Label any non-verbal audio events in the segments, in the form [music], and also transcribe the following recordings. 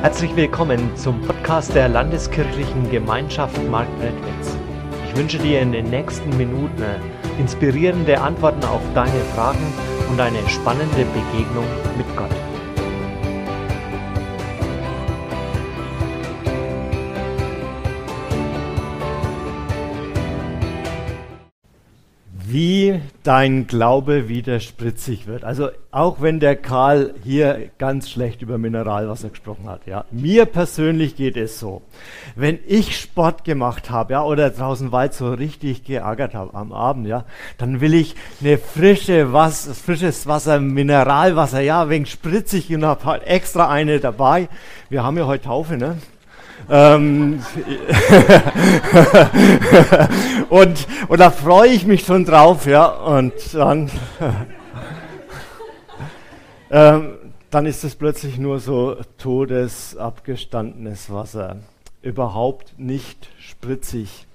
Herzlich willkommen zum Podcast der Landeskirchlichen Gemeinschaft Marktredwitz. Ich wünsche dir in den nächsten Minuten inspirierende Antworten auf deine Fragen und eine spannende Begegnung mit Gott. Dein Glaube wieder spritzig wird. Also auch wenn der Karl hier ganz schlecht über Mineralwasser gesprochen hat, ja, mir persönlich geht es so. Wenn ich Sport gemacht habe, ja, oder draußen Wald so richtig geärgert habe am Abend, ja, dann will ich eine frische Wasser, frisches Wasser, Mineralwasser, ja, wegen spritzig und habe halt extra eine dabei. Wir haben ja heute Taufe, ne? Ähm, [laughs] und, und da freue ich mich schon drauf, ja. Und dann, [laughs] ähm, dann ist es plötzlich nur so todes, abgestandenes Wasser. Überhaupt nicht spritzig.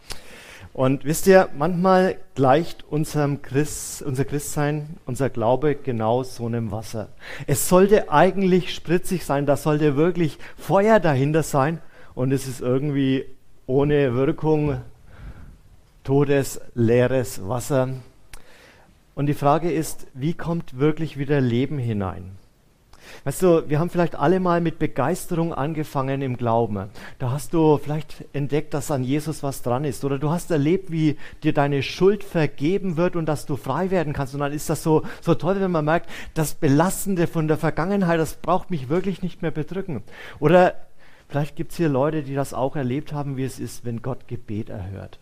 Und wisst ihr, manchmal gleicht unserem Christ, unser Christsein, unser Glaube genau so einem Wasser. Es sollte eigentlich spritzig sein, da sollte wirklich Feuer dahinter sein und es ist irgendwie ohne Wirkung totes, leeres Wasser. Und die Frage ist, wie kommt wirklich wieder Leben hinein? Weißt du, wir haben vielleicht alle mal mit Begeisterung angefangen im Glauben. Da hast du vielleicht entdeckt, dass an Jesus was dran ist. Oder du hast erlebt, wie dir deine Schuld vergeben wird und dass du frei werden kannst. Und dann ist das so, so toll, wenn man merkt, das Belastende von der Vergangenheit, das braucht mich wirklich nicht mehr bedrücken. Oder Vielleicht gibt es hier Leute, die das auch erlebt haben, wie es ist, wenn Gott Gebet erhört.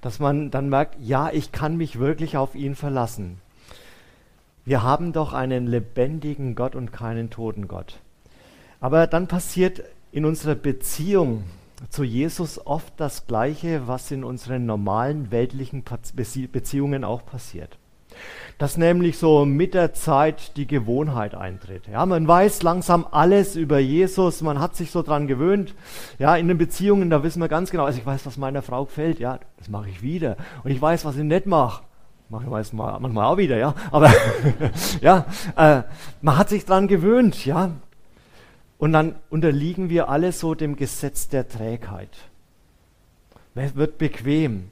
Dass man dann merkt, ja, ich kann mich wirklich auf ihn verlassen. Wir haben doch einen lebendigen Gott und keinen toten Gott. Aber dann passiert in unserer Beziehung zu Jesus oft das Gleiche, was in unseren normalen weltlichen Beziehungen auch passiert dass nämlich so mit der Zeit die Gewohnheit eintritt. Ja, man weiß langsam alles über Jesus, man hat sich so dran gewöhnt. Ja, in den Beziehungen, da wissen wir ganz genau, also ich weiß, was meiner Frau gefällt, ja, das mache ich wieder. Und ich weiß, was ich nicht mache. Mache ich meistens mal, manchmal auch wieder, ja. Aber [laughs] ja, äh, man hat sich dran gewöhnt, ja. Und dann unterliegen wir alle so dem Gesetz der Trägheit. Es wird bequem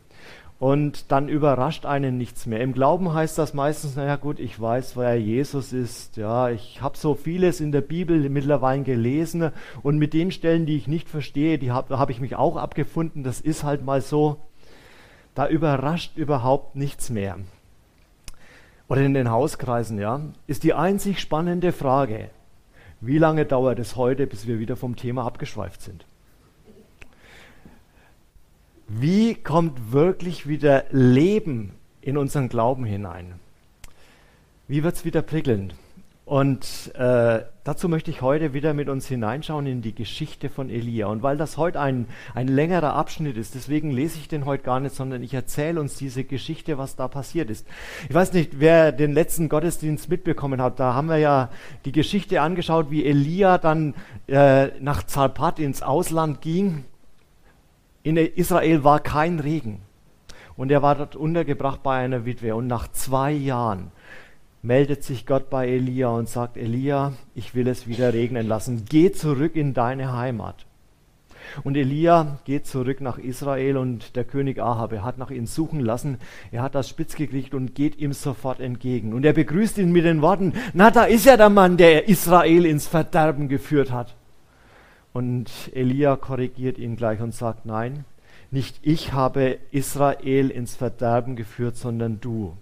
und dann überrascht einen nichts mehr. Im Glauben heißt das meistens, naja gut, ich weiß, wer Jesus ist. Ja, ich habe so vieles in der Bibel mittlerweile gelesen und mit den Stellen, die ich nicht verstehe, die habe hab ich mich auch abgefunden. Das ist halt mal so. Da überrascht überhaupt nichts mehr. Oder in den Hauskreisen, ja, ist die einzig spannende Frage, wie lange dauert es heute, bis wir wieder vom Thema abgeschweift sind? Wie kommt wirklich wieder Leben in unseren Glauben hinein? Wie wird es wieder prickelnd? Und äh, dazu möchte ich heute wieder mit uns hineinschauen in die Geschichte von Elia. Und weil das heute ein, ein längerer Abschnitt ist, deswegen lese ich den heute gar nicht, sondern ich erzähle uns diese Geschichte, was da passiert ist. Ich weiß nicht, wer den letzten Gottesdienst mitbekommen hat. Da haben wir ja die Geschichte angeschaut, wie Elia dann äh, nach Zarpat ins Ausland ging in Israel war kein Regen. Und er war dort untergebracht bei einer Witwe. Und nach zwei Jahren meldet sich Gott bei Elia und sagt, Elia, ich will es wieder regnen lassen. Geh zurück in deine Heimat. Und Elia geht zurück nach Israel und der König Ahab, er hat nach ihm suchen lassen, er hat das spitz gekriegt und geht ihm sofort entgegen. Und er begrüßt ihn mit den Worten, na da ist ja der Mann, der Israel ins Verderben geführt hat. Und Elia korrigiert ihn gleich und sagt, nein, nicht ich habe Israel ins Verderben geführt, sondern du,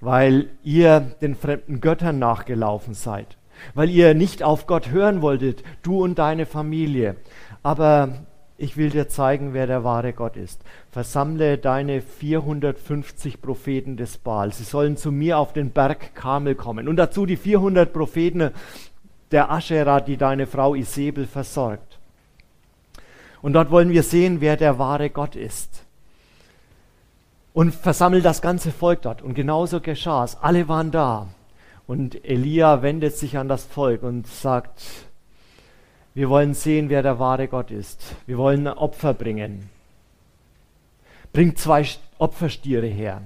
weil ihr den fremden Göttern nachgelaufen seid, weil ihr nicht auf Gott hören wolltet, du und deine Familie. Aber ich will dir zeigen, wer der wahre Gott ist. Versammle deine 450 Propheten des Baal. Sie sollen zu mir auf den Berg Kamel kommen. Und dazu die 400 Propheten der Aschera, die deine Frau Isabel versorgt. Und dort wollen wir sehen, wer der wahre Gott ist. Und versammelt das ganze Volk dort. Und genauso geschah es. Alle waren da. Und Elia wendet sich an das Volk und sagt, wir wollen sehen, wer der wahre Gott ist. Wir wollen Opfer bringen. Bringt zwei Opferstiere her.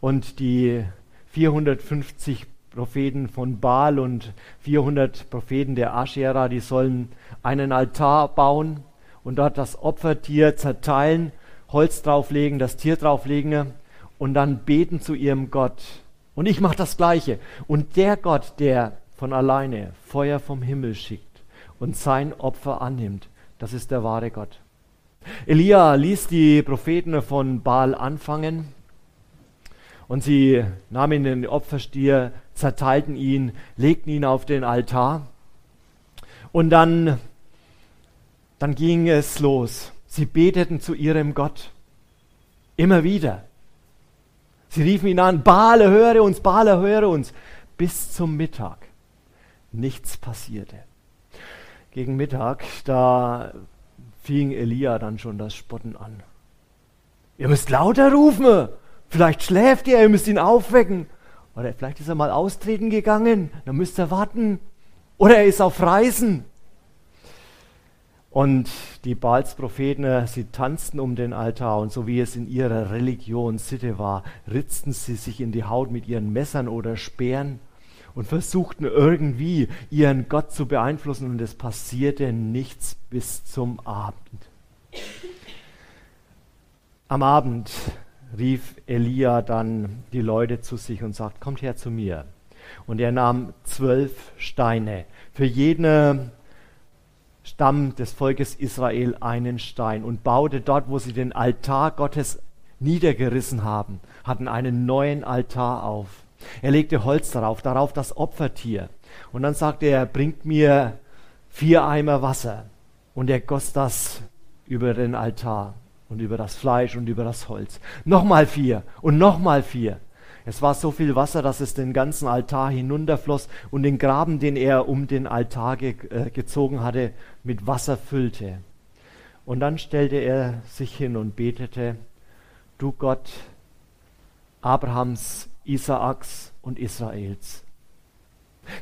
Und die 450 Propheten von Baal und 400 Propheten der Aschera, die sollen einen Altar bauen und dort das Opfertier zerteilen, Holz drauflegen, das Tier drauflegen und dann beten zu ihrem Gott. Und ich mache das Gleiche. Und der Gott, der von alleine Feuer vom Himmel schickt und sein Opfer annimmt, das ist der wahre Gott. Elia ließ die Propheten von Baal anfangen und sie nahmen den Opferstier, zerteilten ihn, legten ihn auf den Altar und dann, dann ging es los. Sie beteten zu ihrem Gott. Immer wieder. Sie riefen ihn an, Baal, höre uns, Baal, höre uns. Bis zum Mittag. Nichts passierte. Gegen Mittag, da fing Elia dann schon das Spotten an. Ihr müsst lauter rufen. Vielleicht schläft er, ihr müsst ihn aufwecken. Oder vielleicht ist er mal austreten gegangen, dann müsst ihr warten. Oder er ist auf Reisen. Und die Baals-Propheten, sie tanzten um den Altar und so wie es in ihrer Religion Sitte war, ritzten sie sich in die Haut mit ihren Messern oder Speeren und versuchten irgendwie ihren Gott zu beeinflussen und es passierte nichts bis zum Abend. Am Abend rief Elia dann die Leute zu sich und sagt, kommt her zu mir. Und er nahm zwölf Steine, für jeden Stamm des Volkes Israel einen Stein und baute dort, wo sie den Altar Gottes niedergerissen haben, hatten einen neuen Altar auf. Er legte Holz darauf, darauf das Opfertier. Und dann sagte er, bringt mir vier Eimer Wasser. Und er goss das über den Altar und über das Fleisch und über das Holz. Nochmal vier und nochmal vier. Es war so viel Wasser, dass es den ganzen Altar hinunterfloss und den Graben, den er um den Altar ge äh, gezogen hatte, mit Wasser füllte. Und dann stellte er sich hin und betete, du Gott Abrahams, Isaaks und Israels,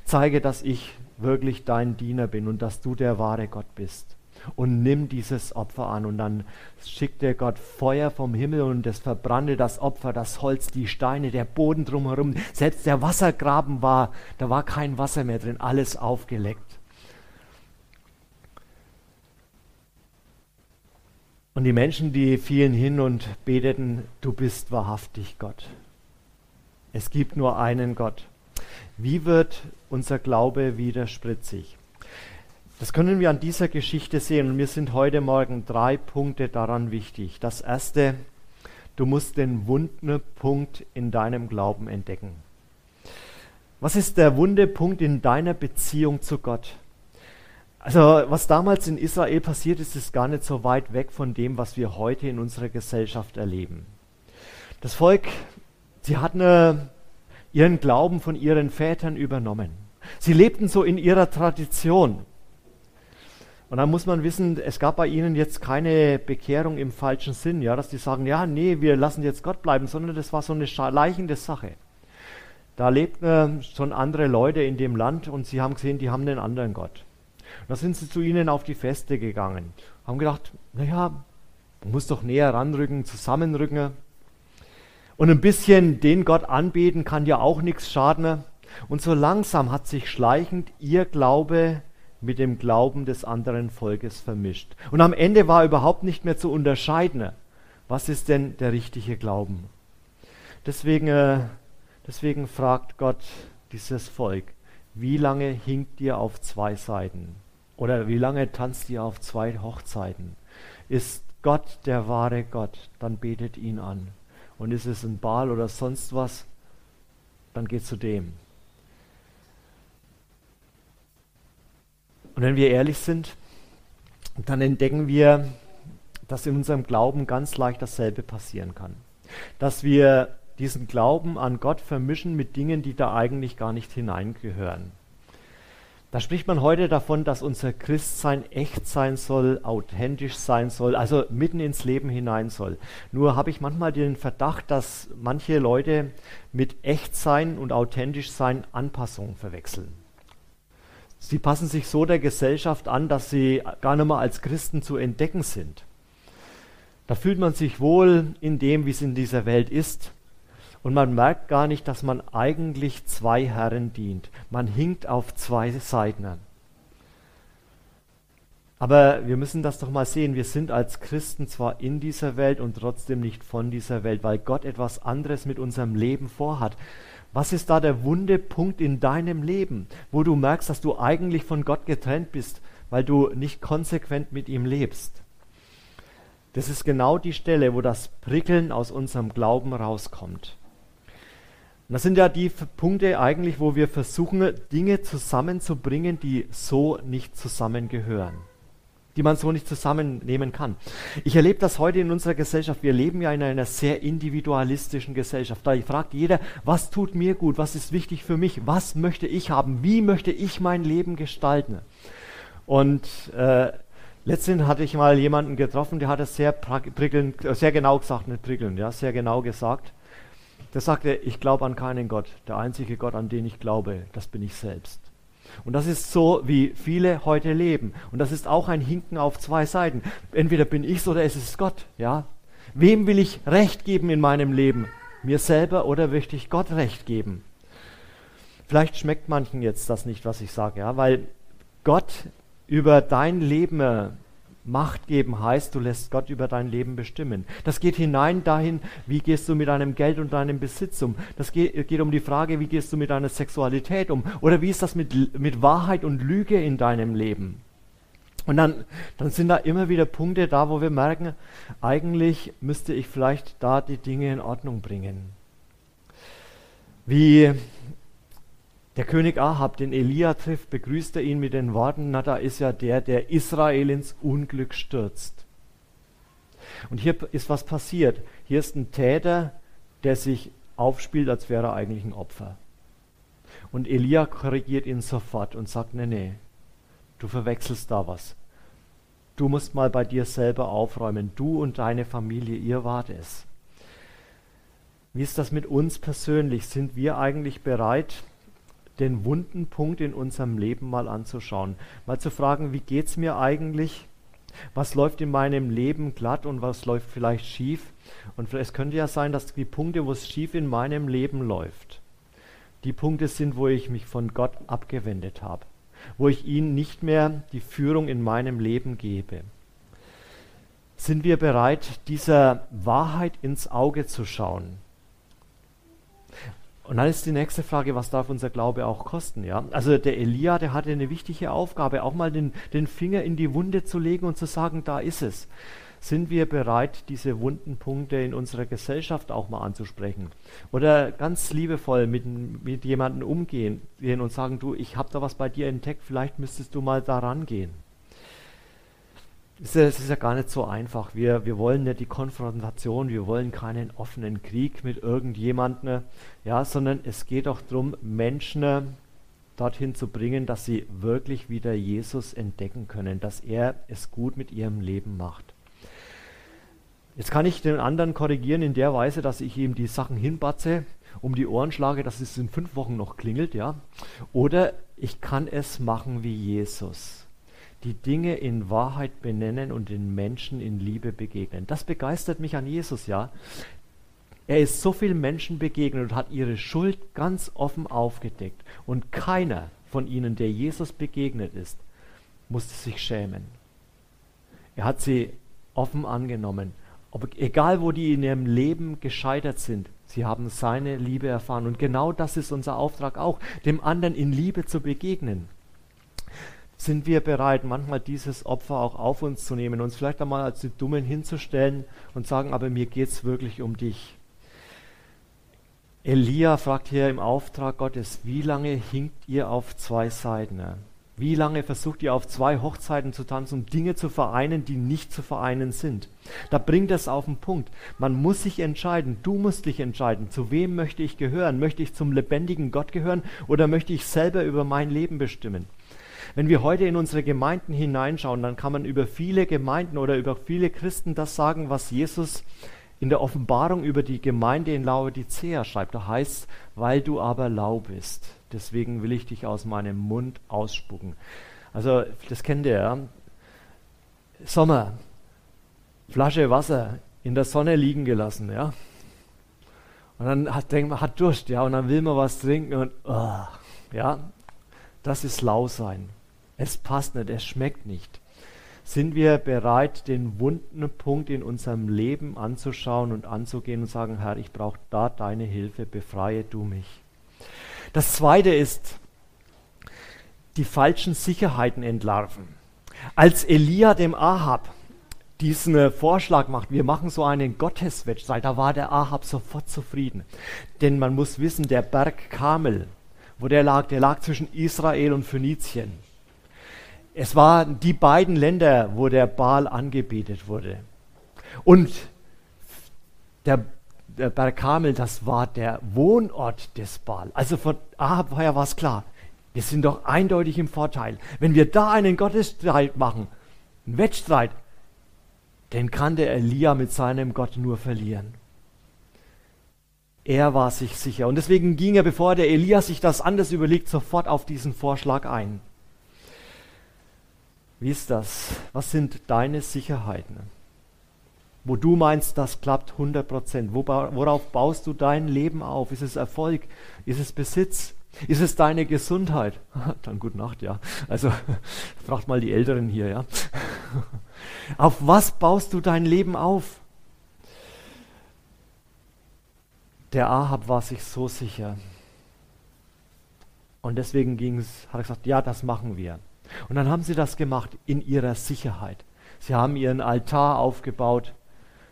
zeige, dass ich wirklich dein Diener bin und dass du der wahre Gott bist und nimm dieses Opfer an. Und dann schickte Gott Feuer vom Himmel und es verbrannte das Opfer, das Holz, die Steine, der Boden drumherum. Selbst der Wassergraben war, da war kein Wasser mehr drin, alles aufgeleckt. Und die Menschen, die fielen hin und beteten, du bist wahrhaftig Gott. Es gibt nur einen Gott. Wie wird unser Glaube wieder spritzig? Das können wir an dieser Geschichte sehen und mir sind heute Morgen drei Punkte daran wichtig. Das erste, du musst den Wundepunkt in deinem Glauben entdecken. Was ist der Wundepunkt in deiner Beziehung zu Gott? Also was damals in Israel passiert ist, ist gar nicht so weit weg von dem, was wir heute in unserer Gesellschaft erleben. Das Volk, sie hatten ihren Glauben von ihren Vätern übernommen. Sie lebten so in ihrer Tradition. Und dann muss man wissen, es gab bei ihnen jetzt keine Bekehrung im falschen Sinn, ja, dass die sagen, ja, nee, wir lassen jetzt Gott bleiben, sondern das war so eine schleichende Sache. Da lebten schon andere Leute in dem Land und sie haben gesehen, die haben einen anderen Gott. Da sind sie zu ihnen auf die Feste gegangen, haben gedacht, naja, man muss doch näher ranrücken, zusammenrücken. Und ein bisschen den Gott anbeten kann ja auch nichts schaden. Und so langsam hat sich schleichend ihr Glaube mit dem Glauben des anderen Volkes vermischt. Und am Ende war überhaupt nicht mehr zu unterscheiden, was ist denn der richtige Glauben. Deswegen, äh, deswegen fragt Gott dieses Volk, wie lange hinkt ihr auf zwei Seiten? Oder wie lange tanzt ihr auf zwei Hochzeiten? Ist Gott der wahre Gott, dann betet ihn an. Und ist es ein Baal oder sonst was, dann geht zu dem. Und wenn wir ehrlich sind, dann entdecken wir, dass in unserem Glauben ganz leicht dasselbe passieren kann. Dass wir diesen Glauben an Gott vermischen mit Dingen, die da eigentlich gar nicht hineingehören. Da spricht man heute davon, dass unser Christsein echt sein soll, authentisch sein soll, also mitten ins Leben hinein soll. Nur habe ich manchmal den Verdacht, dass manche Leute mit echt sein und authentisch sein Anpassungen verwechseln. Sie passen sich so der Gesellschaft an, dass sie gar nicht mehr als Christen zu entdecken sind. Da fühlt man sich wohl in dem, wie es in dieser Welt ist. Und man merkt gar nicht, dass man eigentlich zwei Herren dient. Man hinkt auf zwei Seiten. Aber wir müssen das doch mal sehen. Wir sind als Christen zwar in dieser Welt und trotzdem nicht von dieser Welt, weil Gott etwas anderes mit unserem Leben vorhat. Was ist da der wunde Punkt in deinem Leben, wo du merkst, dass du eigentlich von Gott getrennt bist, weil du nicht konsequent mit ihm lebst? Das ist genau die Stelle, wo das Prickeln aus unserem Glauben rauskommt. Und das sind ja die Punkte eigentlich, wo wir versuchen, Dinge zusammenzubringen, die so nicht zusammengehören die man so nicht zusammennehmen kann. Ich erlebe das heute in unserer Gesellschaft. Wir leben ja in einer sehr individualistischen Gesellschaft. Da fragt jeder, was tut mir gut, was ist wichtig für mich, was möchte ich haben, wie möchte ich mein Leben gestalten. Und äh, letztendlich hatte ich mal jemanden getroffen, der hat es sehr prickelnd, äh, sehr genau gesagt, nicht prickelnd, ja, sehr genau gesagt. Der sagte, ich glaube an keinen Gott. Der einzige Gott, an den ich glaube, das bin ich selbst. Und das ist so, wie viele heute leben. Und das ist auch ein Hinken auf zwei Seiten. Entweder bin ich oder es ist Gott. Ja? Wem will ich Recht geben in meinem Leben? Mir selber oder möchte ich Gott Recht geben? Vielleicht schmeckt manchen jetzt das nicht, was ich sage, ja, weil Gott über dein Leben Macht geben heißt, du lässt Gott über dein Leben bestimmen. Das geht hinein dahin, wie gehst du mit deinem Geld und deinem Besitz um. Das geht, geht, um die Frage, wie gehst du mit deiner Sexualität um. Oder wie ist das mit, mit Wahrheit und Lüge in deinem Leben. Und dann, dann sind da immer wieder Punkte da, wo wir merken, eigentlich müsste ich vielleicht da die Dinge in Ordnung bringen. Wie der König Ahab den Elia trifft, begrüßt er ihn mit den Worten, na da ist ja der, der Israel ins Unglück stürzt. Und hier ist was passiert. Hier ist ein Täter, der sich aufspielt, als wäre er eigentlich ein Opfer. Und Elia korrigiert ihn sofort und sagt, nee, nee, du verwechselst da was. Du musst mal bei dir selber aufräumen. Du und deine Familie, ihr wart es. Wie ist das mit uns persönlich? Sind wir eigentlich bereit, den wunden Punkt in unserem Leben mal anzuschauen. Mal zu fragen, wie geht es mir eigentlich? Was läuft in meinem Leben glatt und was läuft vielleicht schief? Und es könnte ja sein, dass die Punkte, wo es schief in meinem Leben läuft, die Punkte sind, wo ich mich von Gott abgewendet habe, wo ich ihm nicht mehr die Führung in meinem Leben gebe. Sind wir bereit, dieser Wahrheit ins Auge zu schauen? Und dann ist die nächste Frage, was darf unser Glaube auch kosten? Ja? Also der Elia, der hatte eine wichtige Aufgabe, auch mal den, den Finger in die Wunde zu legen und zu sagen, da ist es. Sind wir bereit, diese wunden Punkte in unserer Gesellschaft auch mal anzusprechen? Oder ganz liebevoll mit, mit jemandem umgehen und sagen, du, ich habe da was bei dir entdeckt, vielleicht müsstest du mal daran gehen. Es ist ja gar nicht so einfach. Wir, wir wollen nicht die Konfrontation, wir wollen keinen offenen Krieg mit irgendjemandem, ja, sondern es geht auch darum, Menschen dorthin zu bringen, dass sie wirklich wieder Jesus entdecken können, dass er es gut mit ihrem Leben macht. Jetzt kann ich den anderen korrigieren in der Weise, dass ich ihm die Sachen hinbatze, um die Ohren schlage, dass es in fünf Wochen noch klingelt, ja. Oder ich kann es machen wie Jesus die Dinge in Wahrheit benennen und den Menschen in Liebe begegnen. Das begeistert mich an Jesus, ja. Er ist so vielen Menschen begegnet und hat ihre Schuld ganz offen aufgedeckt. Und keiner von ihnen, der Jesus begegnet ist, musste sich schämen. Er hat sie offen angenommen. Ob, egal, wo die in ihrem Leben gescheitert sind, sie haben seine Liebe erfahren. Und genau das ist unser Auftrag auch, dem anderen in Liebe zu begegnen sind wir bereit, manchmal dieses Opfer auch auf uns zu nehmen, uns vielleicht einmal als die Dummen hinzustellen und sagen, aber mir geht es wirklich um dich. Elia fragt hier im Auftrag Gottes, wie lange hinkt ihr auf zwei Seiten? Wie lange versucht ihr auf zwei Hochzeiten zu tanzen, um Dinge zu vereinen, die nicht zu vereinen sind? Da bringt es auf den Punkt. Man muss sich entscheiden, du musst dich entscheiden, zu wem möchte ich gehören? Möchte ich zum lebendigen Gott gehören oder möchte ich selber über mein Leben bestimmen? Wenn wir heute in unsere Gemeinden hineinschauen, dann kann man über viele Gemeinden oder über viele Christen das sagen, was Jesus in der Offenbarung über die Gemeinde in Laodicea schreibt. Da heißt, weil du aber lau bist, deswegen will ich dich aus meinem Mund ausspucken. Also, das kennt ihr, ja? Sommer, Flasche Wasser in der Sonne liegen gelassen, ja? Und dann hat, denkt man, hat Durst, ja, und dann will man was trinken und, oh, ja, das ist lau sein. Es passt nicht, es schmeckt nicht. Sind wir bereit, den wunden Punkt in unserem Leben anzuschauen und anzugehen und sagen, Herr, ich brauche da deine Hilfe, befreie du mich. Das zweite ist, die falschen Sicherheiten entlarven. Als Elia dem Ahab diesen äh, Vorschlag macht, wir machen so einen Gotteswettstreit, da war der Ahab sofort zufrieden. Denn man muss wissen, der Berg Kamel, wo der lag, der lag zwischen Israel und Phönizien. Es waren die beiden Länder, wo der Baal angebetet wurde. Und der, der Berg Kamel, das war der Wohnort des Baal. Also von Ahab war ja was klar. Wir sind doch eindeutig im Vorteil. Wenn wir da einen Gottesstreit machen, einen Wettstreit, den kann der Elia mit seinem Gott nur verlieren. Er war sich sicher. Und deswegen ging er, bevor der Elia sich das anders überlegt, sofort auf diesen Vorschlag ein. Wie ist das? Was sind deine Sicherheiten? Wo du meinst, das klappt 100 Prozent. Worauf baust du dein Leben auf? Ist es Erfolg? Ist es Besitz? Ist es deine Gesundheit? [laughs] Dann gute Nacht, ja. Also [laughs] fragt mal die Älteren hier, ja. [laughs] Auf was baust du dein Leben auf? Der Ahab war sich so sicher. Und deswegen ging es, hat er gesagt, ja, das machen wir. Und dann haben sie das gemacht in ihrer Sicherheit. Sie haben ihren Altar aufgebaut,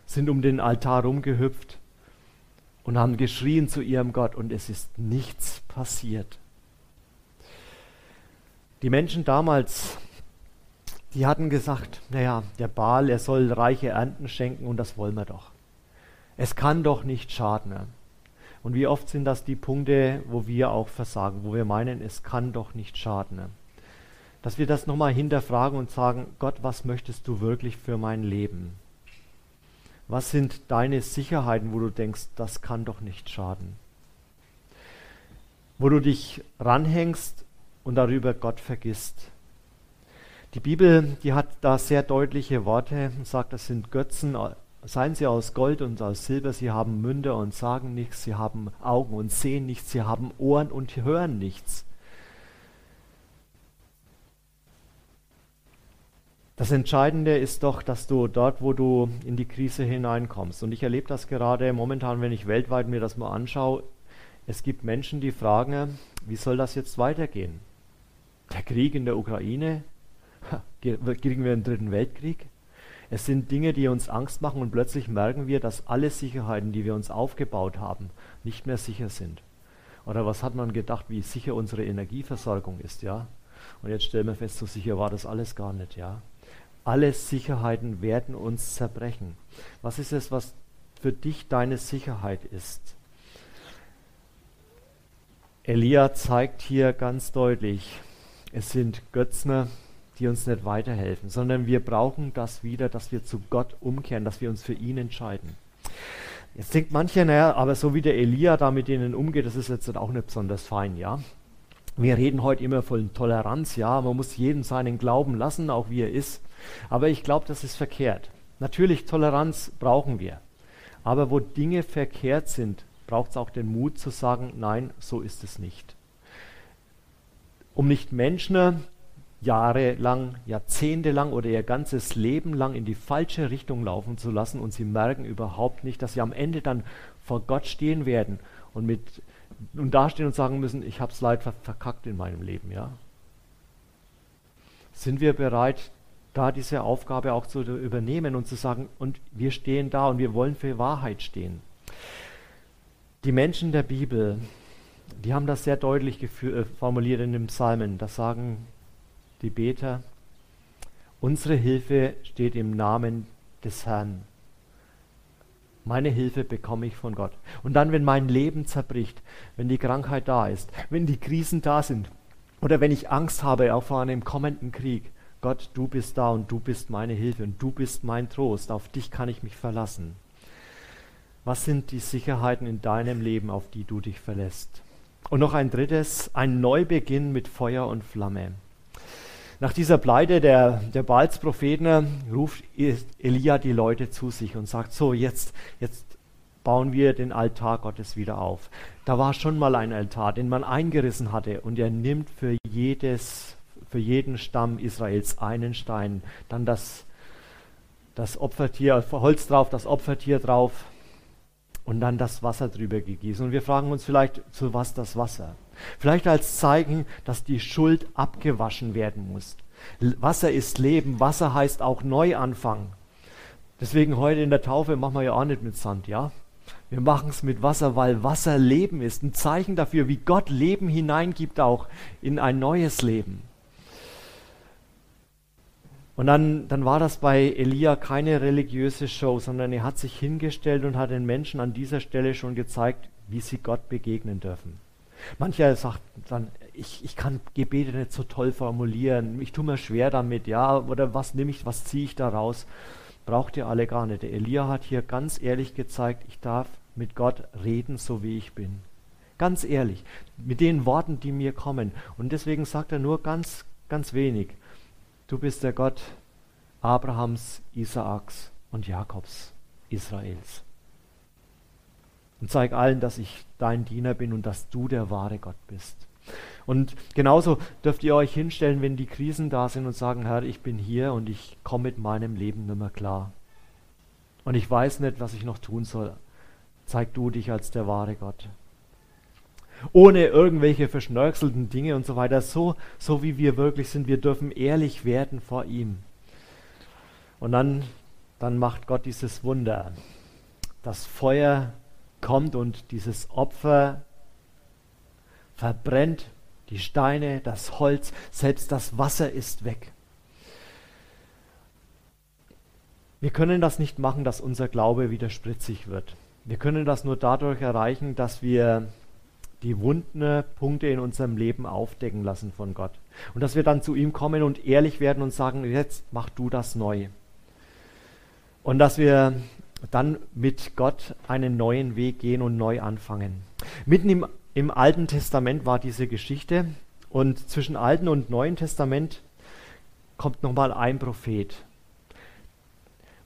sind um den Altar rumgehüpft und haben geschrien zu ihrem Gott und es ist nichts passiert. Die Menschen damals, die hatten gesagt, naja, der Baal, er soll reiche Ernten schenken und das wollen wir doch. Es kann doch nicht schaden. Und wie oft sind das die Punkte, wo wir auch versagen, wo wir meinen, es kann doch nicht schaden dass wir das nochmal hinterfragen und sagen, Gott, was möchtest du wirklich für mein Leben? Was sind deine Sicherheiten, wo du denkst, das kann doch nicht schaden? Wo du dich ranhängst und darüber Gott vergisst. Die Bibel, die hat da sehr deutliche Worte und sagt, das sind Götzen, seien sie aus Gold und aus Silber, sie haben Münder und sagen nichts, sie haben Augen und sehen nichts, sie haben Ohren und hören nichts. Das Entscheidende ist doch, dass du dort, wo du in die Krise hineinkommst, und ich erlebe das gerade momentan, wenn ich weltweit mir das mal anschaue, es gibt Menschen, die fragen, wie soll das jetzt weitergehen? Der Krieg in der Ukraine? Kriegen wir einen dritten Weltkrieg? Es sind Dinge, die uns Angst machen und plötzlich merken wir, dass alle Sicherheiten, die wir uns aufgebaut haben, nicht mehr sicher sind. Oder was hat man gedacht, wie sicher unsere Energieversorgung ist, ja? Und jetzt stellen wir fest, so sicher war das alles gar nicht, ja? Alle Sicherheiten werden uns zerbrechen. Was ist es, was für dich deine Sicherheit ist? Elia zeigt hier ganz deutlich, es sind Götzner, die uns nicht weiterhelfen, sondern wir brauchen das wieder, dass wir zu Gott umkehren, dass wir uns für ihn entscheiden. Jetzt denkt mancher, naja, aber so wie der Elia da mit denen umgeht, das ist jetzt auch nicht besonders fein, ja. Wir reden heute immer von Toleranz, ja, man muss jedem seinen Glauben lassen, auch wie er ist. Aber ich glaube, das ist verkehrt. Natürlich, Toleranz brauchen wir. Aber wo Dinge verkehrt sind, braucht es auch den Mut zu sagen, nein, so ist es nicht. Um nicht Menschen jahrelang, jahrzehntelang oder ihr ganzes Leben lang in die falsche Richtung laufen zu lassen und sie merken überhaupt nicht, dass sie am Ende dann vor Gott stehen werden und mit und dastehen und sagen müssen, ich habe es leider verkackt in meinem Leben, ja. Sind wir bereit, da diese Aufgabe auch zu übernehmen und zu sagen, und wir stehen da und wir wollen für Wahrheit stehen. Die Menschen der Bibel, die haben das sehr deutlich äh, formuliert in dem Psalmen. Da sagen die Beter, unsere Hilfe steht im Namen des Herrn. Meine Hilfe bekomme ich von Gott. Und dann, wenn mein Leben zerbricht, wenn die Krankheit da ist, wenn die Krisen da sind oder wenn ich Angst habe auch vor einem kommenden Krieg, Gott, du bist da und du bist meine Hilfe und du bist mein Trost, auf dich kann ich mich verlassen. Was sind die Sicherheiten in deinem Leben, auf die du dich verlässt? Und noch ein drittes, ein Neubeginn mit Feuer und Flamme. Nach dieser Pleite der, der Baals-Propheten ruft Elia die Leute zu sich und sagt, so jetzt, jetzt bauen wir den Altar Gottes wieder auf. Da war schon mal ein Altar, den man eingerissen hatte und er nimmt für jedes, für jeden Stamm Israels einen Stein, dann das, das Opfertier, Holz drauf, das Opfertier drauf und dann das Wasser drüber gegießen. Und wir fragen uns vielleicht, zu was das Wasser? Vielleicht als Zeichen, dass die Schuld abgewaschen werden muss. Wasser ist Leben, Wasser heißt auch Neuanfang. Deswegen heute in der Taufe machen wir ja auch nicht mit Sand, ja? Wir machen es mit Wasser, weil Wasser Leben ist. Ein Zeichen dafür, wie Gott Leben hineingibt auch in ein neues Leben. Und dann, dann war das bei Elia keine religiöse Show, sondern er hat sich hingestellt und hat den Menschen an dieser Stelle schon gezeigt, wie sie Gott begegnen dürfen. Mancher sagt dann, ich, ich kann Gebete nicht so toll formulieren, ich tue mir schwer damit, ja, oder was nehme ich, was ziehe ich da raus? Braucht ihr alle gar nicht. Der Elia hat hier ganz ehrlich gezeigt, ich darf mit Gott reden, so wie ich bin. Ganz ehrlich, mit den Worten, die mir kommen. Und deswegen sagt er nur ganz, ganz wenig. Du bist der Gott Abrahams, Isaaks und Jakobs, Israels. Und zeig allen, dass ich dein Diener bin und dass du der wahre Gott bist. Und genauso dürft ihr euch hinstellen, wenn die Krisen da sind und sagen, Herr, ich bin hier und ich komme mit meinem Leben nicht mehr klar. Und ich weiß nicht, was ich noch tun soll zeig du dich als der wahre Gott. Ohne irgendwelche verschnörkelten Dinge und so weiter, so, so wie wir wirklich sind, wir dürfen ehrlich werden vor ihm. Und dann, dann macht Gott dieses Wunder. Das Feuer kommt und dieses Opfer verbrennt die Steine, das Holz, selbst das Wasser ist weg. Wir können das nicht machen, dass unser Glaube wieder spritzig wird. Wir können das nur dadurch erreichen, dass wir die wunden Punkte in unserem Leben aufdecken lassen von Gott. Und dass wir dann zu ihm kommen und ehrlich werden und sagen, jetzt mach du das neu. Und dass wir dann mit Gott einen neuen Weg gehen und neu anfangen. Mitten im, im Alten Testament war diese Geschichte und zwischen Alten und Neuen Testament kommt nochmal ein Prophet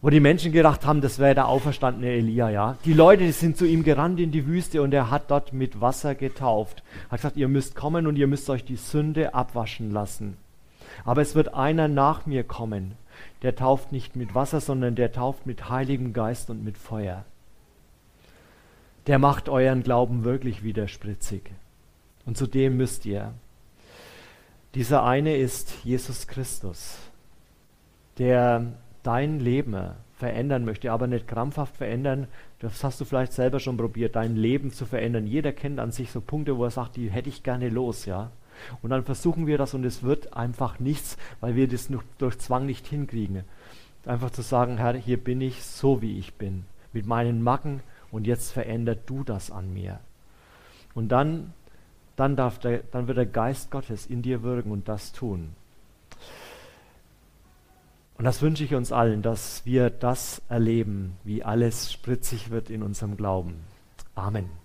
wo die Menschen gedacht haben, das wäre der auferstandene Elia, ja. Die Leute die sind zu ihm gerannt in die Wüste und er hat dort mit Wasser getauft. Hat gesagt, ihr müsst kommen und ihr müsst euch die Sünde abwaschen lassen. Aber es wird einer nach mir kommen, der tauft nicht mit Wasser, sondern der tauft mit Heiligem Geist und mit Feuer. Der macht euren Glauben wirklich wieder spritzig. Und zu dem müsst ihr. Dieser eine ist Jesus Christus, der dein Leben verändern möchte, aber nicht krampfhaft verändern. Das hast du vielleicht selber schon probiert, dein Leben zu verändern. Jeder kennt an sich so Punkte, wo er sagt, die hätte ich gerne los, ja. Und dann versuchen wir das und es wird einfach nichts, weil wir das durch Zwang nicht hinkriegen. Einfach zu sagen, Herr, hier bin ich so, wie ich bin, mit meinen Macken und jetzt verändert du das an mir. Und dann, dann, darf der, dann wird der Geist Gottes in dir wirken und das tun. Und das wünsche ich uns allen, dass wir das erleben, wie alles spritzig wird in unserem Glauben. Amen.